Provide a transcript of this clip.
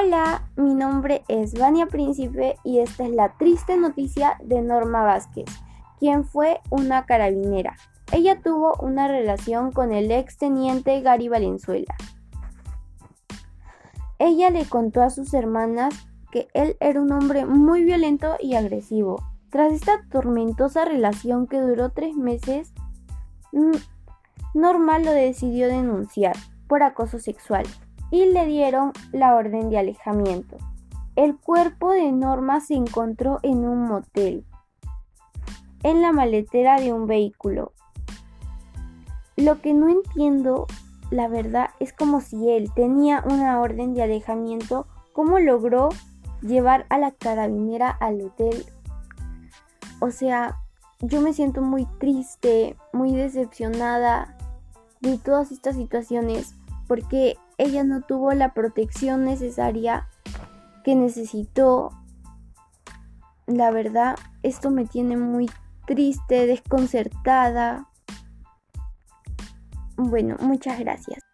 Hola, mi nombre es Vania Príncipe y esta es la triste noticia de Norma Vázquez, quien fue una carabinera. Ella tuvo una relación con el ex teniente Gary Valenzuela. Ella le contó a sus hermanas que él era un hombre muy violento y agresivo. Tras esta tormentosa relación que duró tres meses, Norma lo decidió denunciar por acoso sexual y le dieron la orden de alejamiento. El cuerpo de Norma se encontró en un motel, en la maletera de un vehículo. Lo que no entiendo, la verdad, es como si él tenía una orden de alejamiento, ¿cómo logró llevar a la carabinera al hotel? O sea, yo me siento muy triste, muy decepcionada de todas estas situaciones porque ella no tuvo la protección necesaria que necesitó. La verdad, esto me tiene muy triste, desconcertada. Bueno, muchas gracias.